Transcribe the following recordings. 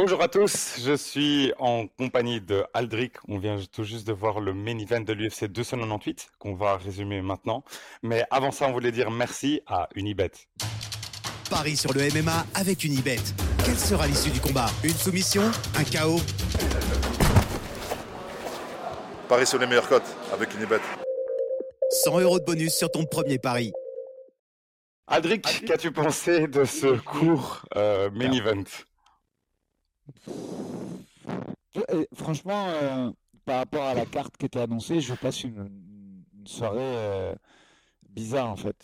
Bonjour à tous, je suis en compagnie de Aldric. On vient tout juste de voir le main event de l'UFC 298 qu'on va résumer maintenant. Mais avant ça, on voulait dire merci à Unibet. Paris sur le MMA avec Unibet. Quelle sera l'issue du combat? Une soumission? Un chaos? Paris sur les meilleures cotes avec Unibet. 100 euros de bonus sur ton premier pari. Aldric, qu'as-tu pensé de ce court euh, main event? Franchement, euh, par rapport à la carte qui était annoncée, je passe une, soirée euh, bizarre en fait.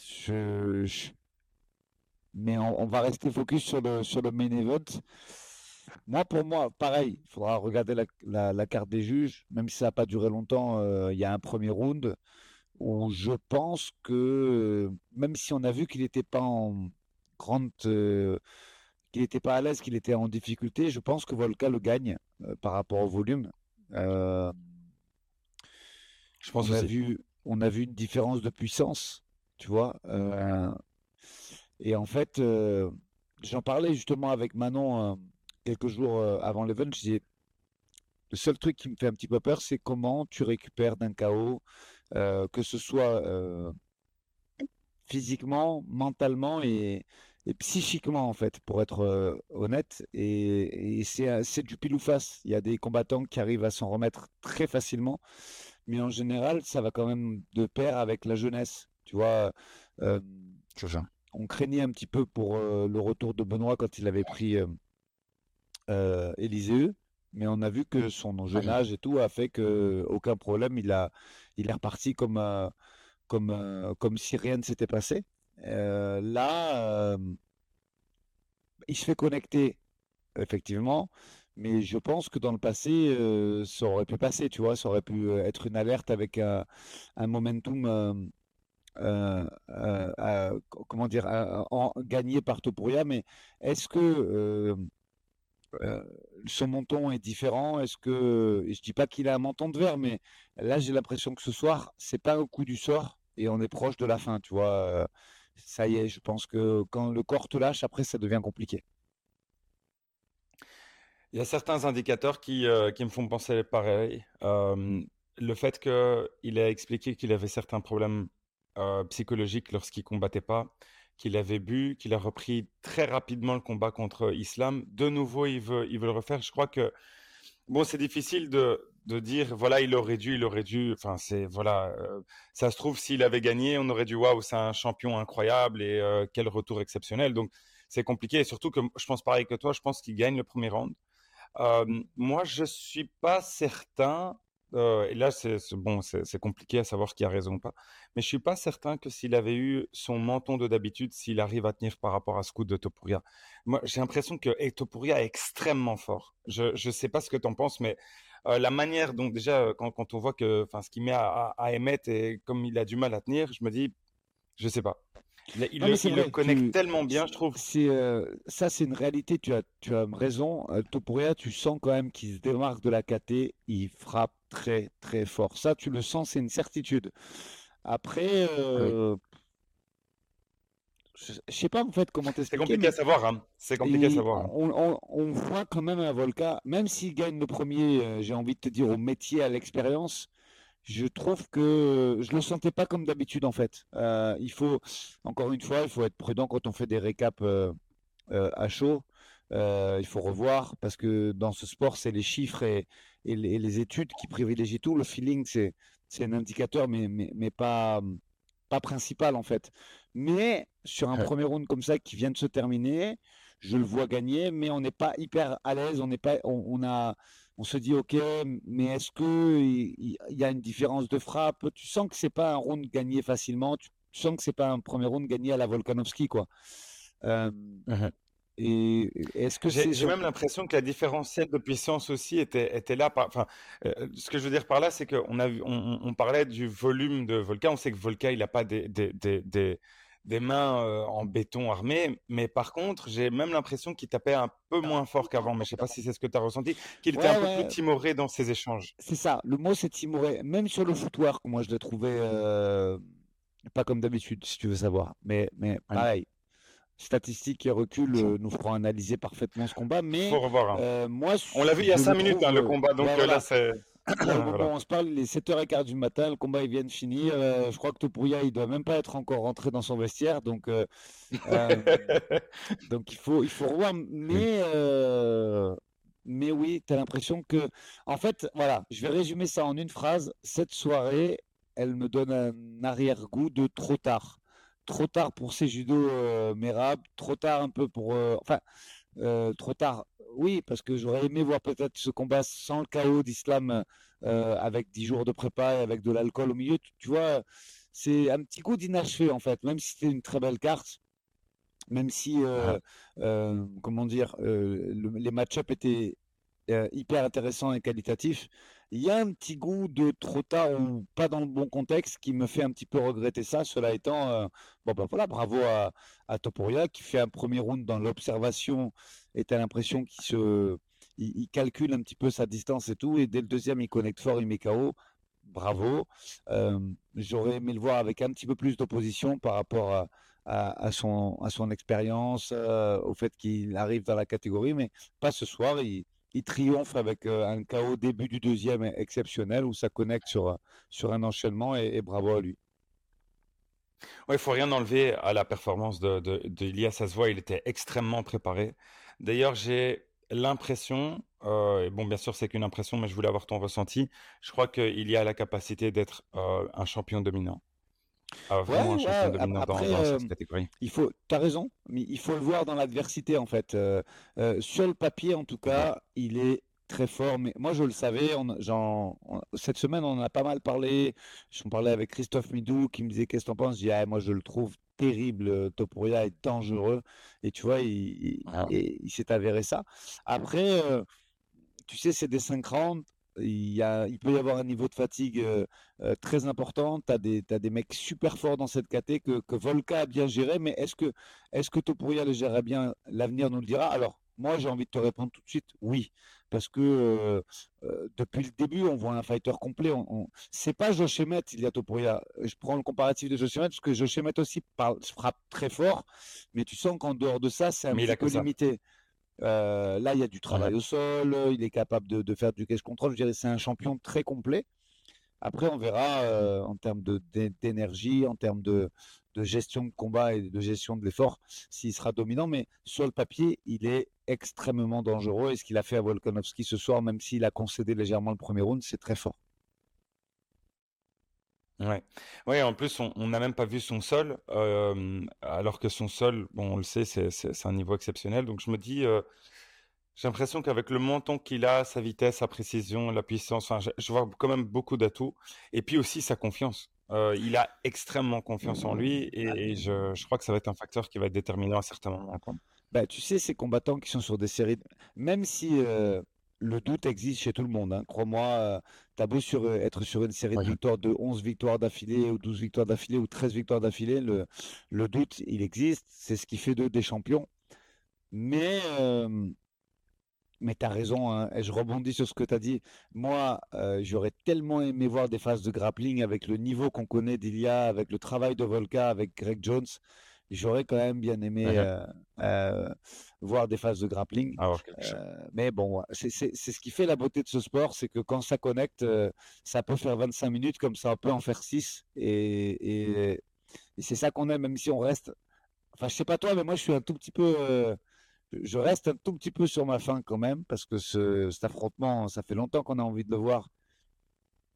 Mais on, va rester focus sur le, sur le main event. Moi, pour moi, pareil, il faudra regarder la, la- carte des juges, même si ça n'a pas duré longtemps. euh, Il y a un premier round où je pense que, même si on a vu qu'il n'était pas en grande, qu'il n'était pas à l'aise, qu'il était en difficulté, je pense que Volka le gagne euh, par rapport au volume. Euh, Je pense on a vu, on a vu une différence de puissance, tu vois. euh, et en fait, j'en parlais justement avec Manon quelques jours avant l'event. Je disais, le seul truc qui me fait un petit peu peur, c'est comment tu récupères d'un euh, que ce soit physiquement, mentalement et, et psychiquement, en fait, pour être euh, honnête. Et, et c'est, du pile ou face. Il y a des combattants qui arrivent à s'en remettre très facilement, mais en général, ça va quand même de pair avec la jeunesse. Tu vois, euh, on craignait un petit peu pour euh, le retour de Benoît quand il avait pris Élisée, mais on a vu que son jeune âge et tout a fait que aucun problème, il a, il est reparti comme, comme, comme si rien ne s'était passé. Euh, là, euh, il se fait connecter, effectivement, mais je pense que dans le passé, euh, ça aurait pu passer, tu vois, ça aurait pu être une alerte avec un, momentum, co- comment dire, gagné par Topuria, mais est-ce que son menton est différent? Est-ce que, je dis pas qu'il a un menton de verre, mais là, j'ai l'impression que ce soir, c'est pas un coup du sort et on est proche de la fin, tu vois. Ça y est, je pense que quand le corps te lâche, après, ça devient compliqué. Il y a certains indicateurs qui, euh, qui me font penser pareil. Euh, le fait qu'il a expliqué qu'il avait certains problèmes euh, psychologiques lorsqu'il combattait pas, qu'il avait bu, qu'il a repris très rapidement le combat contre Islam. De nouveau, il veut, il veut le refaire. Je crois que bon, c'est difficile de, de dire voilà, il aurait dû, il aurait dû. Enfin, c'est voilà, euh, ça se trouve s'il avait gagné, on aurait dit waouh, c'est un champion incroyable et euh, quel retour exceptionnel. Donc c'est compliqué. Et surtout que je pense pareil que toi, je pense qu'il gagne le premier round. Euh, moi, je suis pas certain. et là, c'est bon, c'est compliqué à savoir qui a raison ou pas. Mais je suis pas certain que s'il avait eu son menton de d'habitude, s'il arrive à tenir par rapport à ce coup de Topuria. Moi, j'ai l'impression que eh, Topuria est extrêmement fort. Je je sais pas ce que tu en penses, mais euh, la manière dont déjà euh, quand, quand on voit que, enfin, ce qu'il met à, à, à émettre et comme il a du mal à tenir, je me dis, je sais pas. Il, il Non, le, il le connecte tu- tellement bien, je trouve. C'est euh, ça, c'est une réalité. Tu as, tu as raison. Topuria, tu sens quand même qu'il se démarque de la KT. Il frappe très, très fort. Ça, tu le sens, c'est une certitude. Après, euh, je sais pas en fait comment C'est t'expliquer, compliqué à savoir, hein. C'est compliqué à savoir. hein. on, on- on voit quand même un Volca, même s'il gagne le premier, euh, j'ai envie de te dire au métier, à l'expérience. Je trouve que je le sentais pas comme d'habitude en fait. Euh, il faut, encore une fois, il faut être prudent quand on fait des récaps euh, à chaud. Il faut revoir parce que dans ce sport, c'est les chiffres et, et les, et les études qui privilégient tout. Le feeling, c'est c'est un indicateur, mais, mais, mais pas, pas principal en fait. Mais sur un Ouais. premier round comme ça qui vient de se terminer, je le vois gagner, mais on n'est pas hyper à l'aise. On n'est pas, on, on a, on se dit ok, mais est-ce que il, y a une différence de frappe? Tu sens que c'est pas un round gagné facilement. Tu, tu sens que c'est pas un premier round gagné à la Volkanovski quoi. Euh, et est-ce que J'ai même l'impression que la différentielle de puissance aussi était, était là. Par, enfin, euh, ce que je veux dire par là, c'est qu'on on, on- on parlait du volume de Volca. On sait que Volca, il n'a pas des, des, des, des, des mains euh, en béton armé, mais par contre, j'ai même l'impression qu'il tapait un peu moins fort qu'avant. Mais je sais pas si c'est ce que tu as ressenti, qu'il était Ouais, un peu plus timoré dans ses échanges. C'est ça, le mot c'est timoré. Même sur le footwork, moi je l'ai trouvé euh, pas comme d'habitude, si tu veux savoir. Mais, mais pareil, statistiques et recul nous feront analyser parfaitement ce combat. Mais Faut revoir. hein. moi, On l'a vu il y a je 5 le minutes, trouve, hein, le euh, combat, donc euh, voilà. là, c'est. Là, au moment Voilà. où on se parle, il est 7h15 du matin, le combat il vient de finir. euh, je crois que Topuria, il doit même pas être encore rentré dans son vestiaire, donc euh, euh, donc il faut il faut revoir. Mais mais oui, tu as l'impression que en fait, voilà, je vais résumer ça en une phrase. Cette soirée, elle me donne un arrière-goût de trop tard. Trop tard pour ces judo euh, Merab, trop tard un peu pour euh, enfin euh, trop tard. Oui, parce que j'aurais aimé voir peut-être ce combat sans le chaos d'Islam euh, avec 10 jours de prépa et avec de l'alcool au milieu. Tu, tu vois, c'est un petit coup d'inachevé en fait, même si c'était une très belle carte, même si, euh, euh, comment dire, le- les match-ups étaient euh, hyper intéressants et qualitatifs. Il y a un petit goût de trop tard ou pas dans le bon contexte qui me fait un petit peu regretter ça. Cela étant, euh, bon ben voilà, bravo à, à Topuria qui fait un premier round dans l'observation et tu as l'impression qu'il se, il, calcule un petit peu sa distance et tout. Et dès le deuxième, il connecte fort, il met KO. Bravo. Euh, j'aurais aimé le voir avec un petit peu plus d'opposition par rapport à, à, son, à son expérience, au fait qu'il arrive dans la catégorie, mais pas ce soir. Il triomphe avec euh, un KO début du deuxième exceptionnel où ça connecte sur, sur un enchaînement et, bravo à lui. Ouais, il faut rien enlever à la performance de, de, de Ilias. Voit, il était extrêmement préparé. D'ailleurs, j'ai l'impression, euh, et bon, bien sûr, c'est qu'une impression, mais je voulais avoir ton ressenti. Je crois qu'il y a la capacité d'être euh, un champion dominant. Ah, vraiment un Ouais, champion ouais, dominant dans, après, dans euh, cette catégorie. Il faut, t'as raison, mais il faut le voir dans l'adversité en fait. Euh, euh, sur le papier, en tout cas, il est très fort. Mais moi, je le savais. On, cette semaine, on en a pas mal parlé. J'en parlais avec Christophe Midou qui me disait qu'est-ce que t'en penses? Je dis, ah, moi, je le trouve terrible. Topuria est dangereux. Et tu vois, il, il- Ah. il s'est avéré ça. Après, tu sais, c'est des 5 rounds. Il y a, il peut y avoir un niveau de fatigue euh, euh, très important. Tu as des, mecs super forts dans cette caté que, que Volka a bien géré. Mais est-ce que, est-ce que Topuria le gérerait bien? L'avenir nous le dira. Alors, moi, j'ai envie de te répondre tout de suite oui. Parce que euh, euh, depuis le début, on voit un fighter complet. On, on... C'est pas Josh Emmett, il y a Topuria. Je prends le comparatif de Josh Emmett parce que Josh Emmett aussi parle, frappe très fort. Mais tu sens qu'en dehors de ça, c'est un Mais petit peu ça. Euh, là, il y a du travail au sol, il est capable de, de faire du cash control. Je dirais c'est un champion très complet. Après, on verra euh, en termes d'énergie, en termes de, de gestion de combat et de gestion de l'effort, s'il sera dominant. Mais sur le papier, il est extrêmement dangereux. Et ce qu'il a fait à Volkanovski ce soir, même s'il a concédé légèrement le premier round, c'est très fort. Ouais. Ouais, en plus, on n'a même pas vu son sol, euh, alors que son sol, bon, on le sait, c'est un niveau exceptionnel. Donc, je me dis, euh, j'ai l'impression qu'avec le menton qu'il a, sa vitesse, sa précision, la puissance, enfin, je, je vois quand même beaucoup d'atouts. Et puis aussi sa confiance. Euh, il a extrêmement confiance en lui et, et je, je crois que ça va être un facteur qui va être déterminant à certains moments. quoi. Bah, tu sais, ces combattants qui sont sur des séries, même si euh, le doute existe chez tout le monde, hein, crois-moi, euh, t'as beau sur, euh, être sur une série de victoires de 11 victoires d'affilée ou 12 victoires d'affilée ou 13 victoires d'affilée, le, le doute, il existe, c'est ce qui fait d'eux des champions. Mais, euh, mais tu as raison, hein, et je rebondis sur ce que tu as dit. Moi, euh, j'aurais tellement aimé voir des phases de grappling avec le niveau qu'on connaît d'Ilia, avec le travail de Volka, avec Greg Jones. J'aurais quand même bien aimé Mhm. euh, euh, voir des phases de grappling. Euh, mais bon, c'est ce qui fait la beauté de ce sport, c'est que quand ça connecte, ça peut faire 25 minutes comme ça peut en faire 6. Et, et- et c'est ça qu'on aime, même si on reste. Enfin, je sais pas toi, mais moi je suis un tout petit peu. je reste un tout petit peu sur ma faim quand même, parce que ce, cet affrontement, ça fait longtemps qu'on a envie de le voir.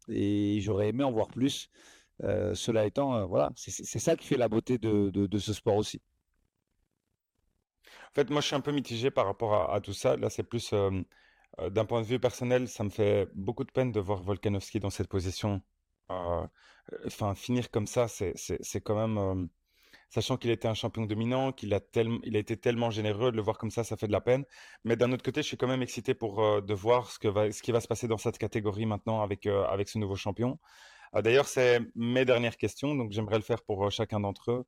Et j'aurais aimé en voir plus. Euh, cela étant, euh, voilà, c'est ça qui fait la beauté de, ce sport aussi. En fait, moi, je suis un peu mitigé par rapport à, tout ça. Là, c'est plus euh, d'un point de vue personnel, ça me fait beaucoup de peine de voir Volkanovski dans cette position. Enfin, finir comme ça, c'est quand même. sachant qu'il était un champion dominant, qu'il a tellement, il a été tellement généreux, de le voir comme ça, ça fait de la peine. Mais d'un autre côté, je suis quand même excité pour de voir ce que va, ce qui va se passer dans cette catégorie maintenant avec avec ce nouveau champion. Euh, d'ailleurs, c'est mes dernières questions, donc j'aimerais le faire pour euh, chacun d'entre eux.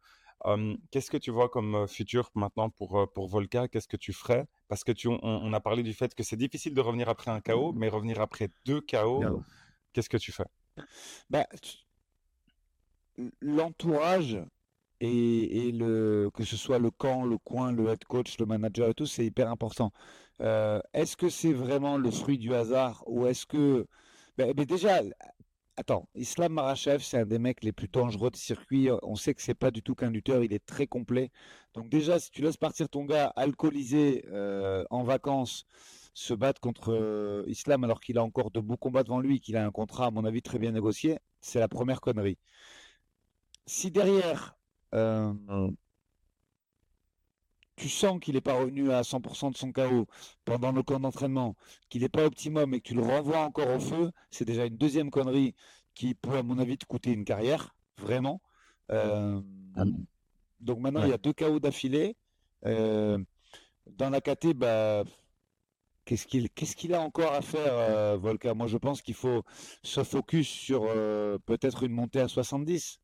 Euh, qu'est-ce que tu vois comme futur maintenant pour, pour Volka? Qu'est-ce que tu ferais? Parce que tu, on, on a parlé du fait que c'est difficile de revenir après un KO, mais revenir après deux Bien. qu'est-ce que tu fais? Bah, tu- l'entourage et, le, que ce soit le camp, le coin, le head coach, le manager et tout, c'est hyper important. Euh, est-ce que c'est vraiment le fruit du hasard ou est-ce que. Ben, mais déjà, attends, Islam Marachev, c'est un des mecs les plus dangereux de circuit. On sait que c'est pas du tout qu'un lutteur, il est très complet. Donc, déjà, si tu laisses partir ton gars alcoolisé euh, en vacances, se battre contre euh, Islam alors qu'il a encore de beaux combats devant lui, qu'il a un contrat, à mon avis, très bien négocié, c'est la première connerie. Si derrière, euh, tu sens qu'il n'est pas revenu à 100% de son chaos pendant le camp d'entraînement, qu'il n'est pas optimum et que tu le renvoies encore au feu, c'est déjà une deuxième connerie qui peut, à mon avis, te coûter une carrière, vraiment. Euh, ah donc maintenant, il y a deux chaos d'affilée. Euh, dans la KT, bah, qu'est-ce qu'il a encore à faire, Volker Moi, je pense qu'il faut se focus sur peut-être une montée à 70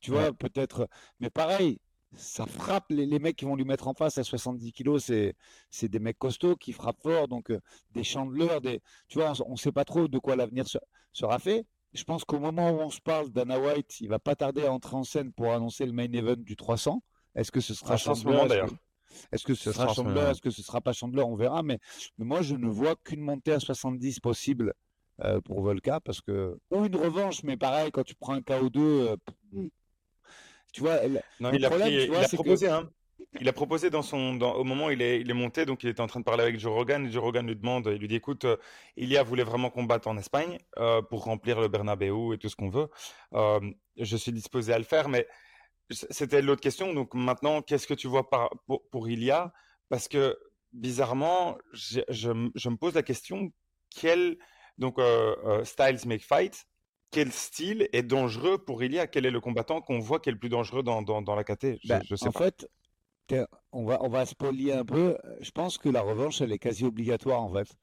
tu vois, peut-être. Mais pareil, ça frappe les, mecs qui vont lui mettre en face à 70 kilos, c'est c'est des mecs costauds qui frappent fort, donc euh, des chandeleurs, des tu vois, on ne sait pas trop de quoi l'avenir sera fait. Je pense qu'au moment où on se parle, Dana White, il va pas tarder à entrer en scène pour annoncer le main event du 300. Est-ce que ce sera Chandler d'ailleurs Est-ce que ce sera Chandler Est-ce que ce sera pas Chandler On verra. Mais, mais moi, je ne vois qu'une montée à 70 possible euh, pour Volka parce que ou une revanche, mais pareil, quand tu prends un KO2, euh, tu vois, non, il, a, proposé, hein. il a proposé dans son, au moment où il est, il est monté, donc il était en train de parler avec Joe Rogan, et Joe Rogan lui demande, il lui dit, écoute, euh, Ilia voulait vraiment combattre en Espagne pour remplir le Bernabeu et tout ce qu'on veut. je suis disposé à le faire, mais c'était l'autre question. Donc maintenant, qu'est-ce que tu vois pour, pour Ilia Parce que bizarrement, je, je, me pose la question, quel donc, euh, euh, Styles make fight. Quel style est dangereux pour Ilia Quel est le combattant qu'on voit qui est le plus dangereux dans, dans, la KT je, ben, sais En fait, on va, on va spoiler un peu. Je pense que la revanche, elle est quasi obligatoire en fait.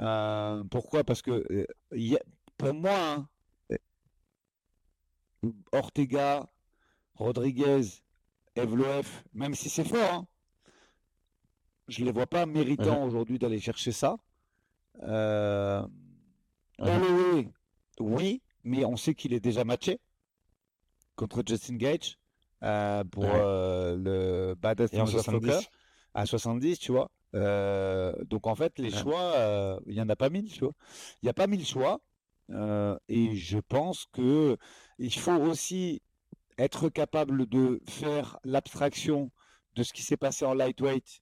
Euh, pourquoi? Parce que pour moi, hein, Ortega, Rodriguez, Evloef, même si c'est fort, hein, je ne les vois pas méritants aujourd'hui d'aller chercher ça. Euh, oui, mais on sait qu'il est déjà matché contre Justin Gage euh, pour euh, le Badass à 70, tu vois. Euh, donc en fait, les choix, il n'y en a pas mille, tu vois. Il n'y a pas mille choix. et je pense que il faut aussi être capable de faire l'abstraction de ce qui s'est passé en lightweight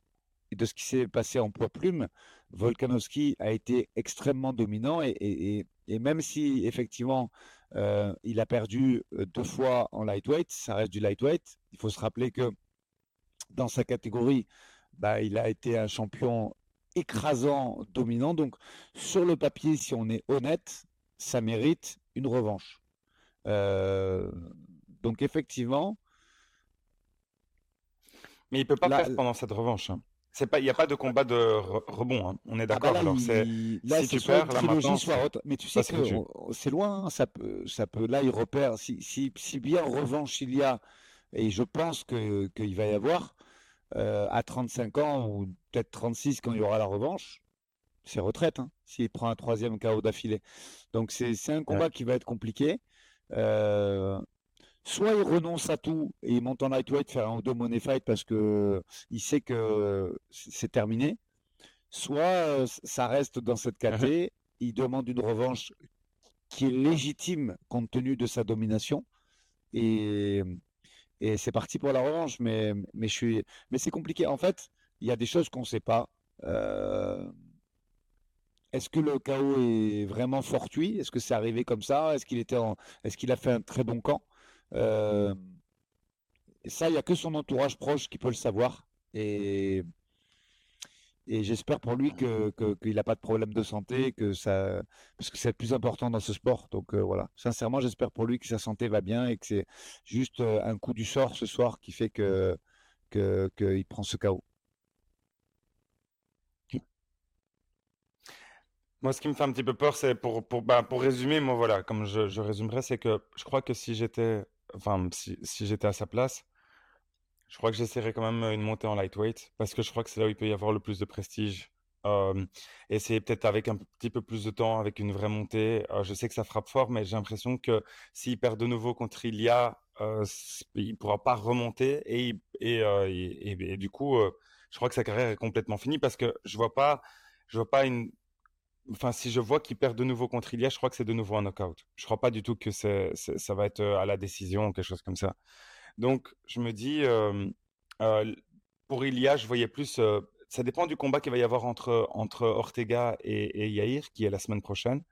et de ce qui s'est passé en poids plume Volkanovski a été extrêmement dominant et, même si effectivement euh, il a perdu euh, deux fois en lightweight, ça reste du lightweight. Il faut se rappeler que dans sa catégorie, bah, il a été un champion écrasant, dominant. Donc sur le papier, si on est honnête, ça mérite une revanche. Euh, donc effectivement. Mais il peut pas perdre pendant cette revanche. Hein pas, il n'y a pas de combat de rebond. Hein. On est ah d'accord. Bah alors c'est si tu perds, là maintenant, mais tu sais que c'est loin. Hein. Ça peut, ça peut. Là, il repère. Si, si, si bien en revanche il y a, et je pense que qu'il va y avoir euh, à 35 ans ou peut-être 36 quand il y aura la revanche, c'est retraite. Hein, S'il prend un troisième KO d'affilée. Donc c'est un combat qui va être compliqué. Euh, soit il renonce à tout et il monte en lightweight faire un ou deux money fight parce que il sait que c'est terminé, soit euh, ça reste dans cette KT, il demande une revanche qui est légitime compte tenu de sa domination et, et c'est parti pour la revanche. Mais mais je suis mais c'est compliqué. En fait il y a des choses qu'on ne sait pas. Euh, est-ce que le chaos est vraiment fortuit? Est-ce que c'est arrivé comme ça? Est-ce qu'il était Est-ce qu'il a fait un très bon camp? Euh, ça, il n'y a que son entourage proche qui peut le savoir. Et, et j'espère pour lui qu'il que, n'a pas de problème de santé, que ça, parce que c'est le plus important dans ce sport. Donc euh, voilà, sincèrement, j'espère pour lui que sa santé va bien et que c'est juste euh, un coup du sort ce soir qui fait qu'il prend ce chaos. Moi, ce qui me fait un petit peu peur, c'est pour, pour, bah, pour résumer, moi, voilà, comme je, je résumerai, c'est que je crois que si j'étais enfin, si, j'étais à sa place, je crois que j'essaierais quand même une montée en lightweight parce que je crois que c'est là où il peut y avoir le plus de prestige. Euh, c'est peut-être avec un petit peu plus de temps, avec une vraie montée. je sais que ça frappe fort, mais j'ai l'impression que s'il perd de nouveau contre Ilia, il ne pourra pas remonter et, et, et, du coup, je crois que sa carrière est complètement finie parce que je vois pas, je vois pas une. Enfin, si je vois qu'il perd de nouveau contre Ilya, je crois que c'est de nouveau un knockout. Je crois pas du tout que ça va être à la décision ou quelque chose comme ça. Donc, je me dis, pour Ilya, je voyais plus. ça dépend du combat qu'il va y avoir entre, entre Ortega et, et Yair, qui est la semaine prochaine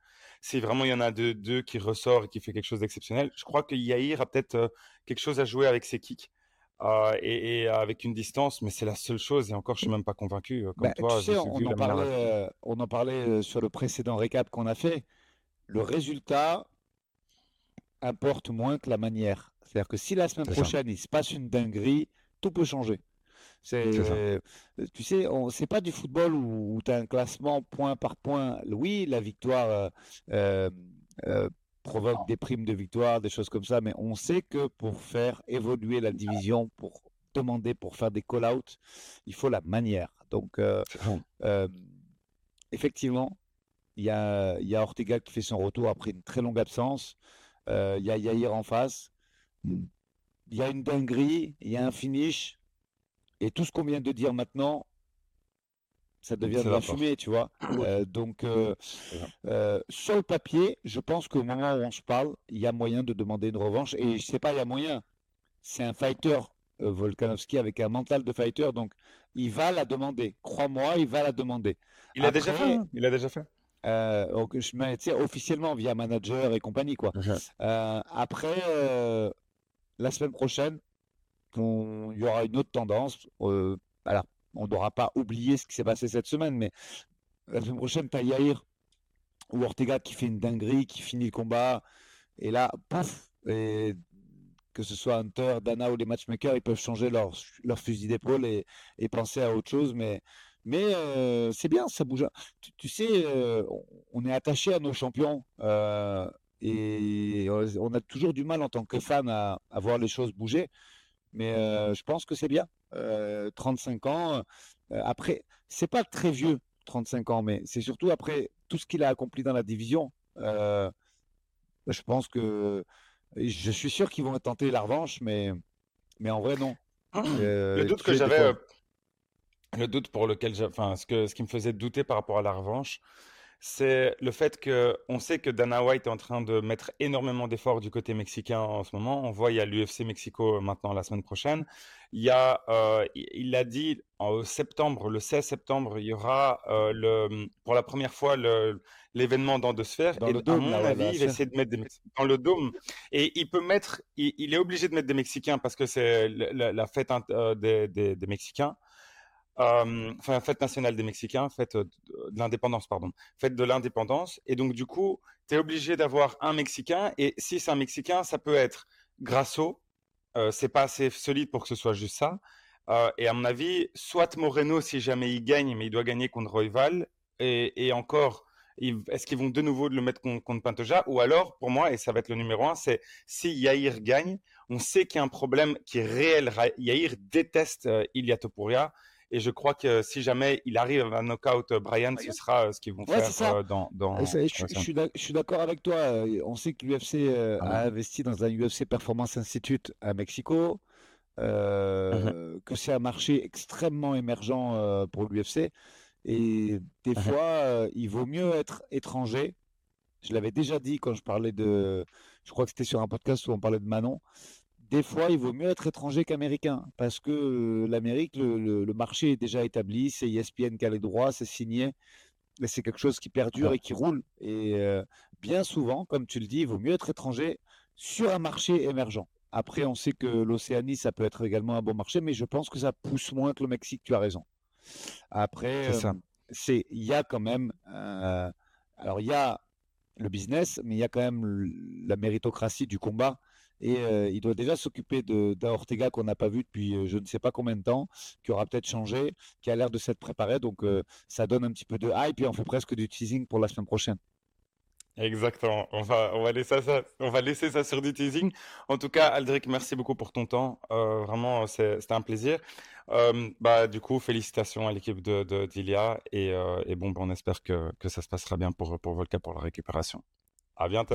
si vraiment il y en a deux, deux qui ressort et qui fait quelque chose d'exceptionnel, je crois que Yair a peut-être quelque chose à jouer avec ses kicks. Et, avec une distance, mais c'est la seule chose. Et encore, je suis même pas convaincu. Comme bah, toi, tu sais, on, en parlait, on, en parlait, sur le précédent récap qu'on a fait. Le résultat importe moins que la manière. C'est-à-dire que si la semaine prochaine il se passe une dinguerie, tout peut changer. C'est, euh, tu sais, c'est pas du football où, tu as un classement point par point. Oui, la victoire euh, euh, provoque des primes de victoire, des choses comme ça, mais on sait que pour faire évoluer la division, pour demander, pour faire des call-outs, il faut la manière. Donc, effectivement, il y a, y a Ortega qui fait son retour après une très longue absence. Il y a Yair en face. Il y a une dinguerie, il y a un finish. Et tout ce qu'on vient de dire maintenant, ça devient de la fumée, tu vois. Euh, donc, euh, euh, sur le papier, je pense qu'au moment où on se parle, il y a moyen de demander une revanche. Et je sais pas, il y a moyen. C'est un fighter, Volkanovski, avec un mental de fighter. Donc, il va la demander. Crois-moi, il va la demander. Il a déjà fait. Hein. Il a déjà fait. donc, je officiellement via manager et compagnie, quoi. après, la semaine prochaine, il y aura une autre tendance. Euh, alors, on n'aura pas oublié ce qui s'est passé cette semaine, mais la semaine prochaine, tu ou Ortega qui fait une dinguerie, qui finit le combat, et là, paf, et que ce soit Hunter, Dana ou les matchmakers, ils peuvent changer leur, fusil d'épaule et, penser à autre chose, mais, mais euh, c'est bien, ça bouge. Tu, sais, euh, on est attaché à nos champions. et on a toujours du mal en tant que fan à voir les choses bouger. Mais je pense que c'est bien. 35 ans. après, c'est pas très vieux, 35 ans, mais c'est surtout après tout ce qu'il a accompli dans la division. je pense que je suis sûr qu'ils vont tenter la revanche, mais, mais en vrai, non. le doute que j'avais, le doute pour lequel, enfin, ce, que, ce qui me faisait douter par rapport à la revanche, c'est le fait que on sait que Dana White est en train de mettre énormément d'efforts du côté mexicain en ce moment. On voit il y a l'UFC Mexico maintenant la semaine prochaine. Il y a, euh, il l'a dit en septembre, le 16 septembre, il y aura euh, le, pour la première fois l'événement dans deux sphères. Dans et le dôme, à mon avis, il essaie de mettre des Mexicains dans le dôme. Et il peut mettre, il, est obligé de mettre des Mexicains parce que c'est la, fête euh, des, des Mexicains enfin fête nationale des Mexicains, fête de l'indépendance, pardon, fête de l'indépendance. Et donc du coup, tu es obligé d'avoir un Mexicain. Et si c'est un Mexicain, ça peut être Grasso. Euh, c'est pas assez solide pour que ce soit juste ça. et à mon avis, soit Moreno si jamais il gagne, mais il doit gagner contre Royval. Et, et encore, est-ce qu'ils vont de nouveau le mettre contre, contre Pantoja? Ou alors, pour moi, et ça va être le numéro un, c'est si Yair gagne, on sait qu'il y a un problème qui est réel. Yair déteste euh, Ilia Topuria. Et je crois que si jamais il arrive à knockout euh, Brian, ce sera euh, ce qu'ils vont faire euh, dans. dans je, suis d'accord avec toi. On sait que l'UFC ah a investi dans un UFC Performance Institute à Mexico. Uh-huh. que c'est un marché extrêmement émergent pour l'UFC. Et des uh-huh. fois, il vaut mieux être étranger. Je l'avais déjà dit quand je parlais de. Je crois que c'était sur un podcast où on parlait de Manon des fois, il vaut mieux être étranger qu'américain parce que euh, l'Amérique, le, marché est déjà établi, c'est ESPN qui a les droits, c'est signé, mais c'est quelque chose qui perdure et qui roule. Et euh, bien souvent, comme tu le dis, il vaut mieux être étranger sur un marché émergent. Après, on sait que l'Océanie, ça peut être également un bon marché, mais je pense que ça pousse moins que le Mexique, tu as raison. Après, c'est euh, il y a quand même, alors il y a le business, mais il y a quand même la méritocratie du combat et euh, il doit déjà s'occuper d'un Ortega qu'on n'a pas vu depuis euh, je ne sais pas combien de temps, qui aura peut-être changé, qui a l'air de s'être préparé. Donc euh, ça donne un petit peu de hype et on fait presque du teasing pour la semaine prochaine. Exactement. On va, on va, laisser, ça, sur du teasing. En tout cas, Aldric, merci beaucoup pour ton temps. vraiment, c'était un plaisir. bah, du coup, félicitations à l'équipe de, d'Ilia. Et, bon, bah, on espère que, que, ça se passera bien pour, pour Volca pour la récupération. À bientôt.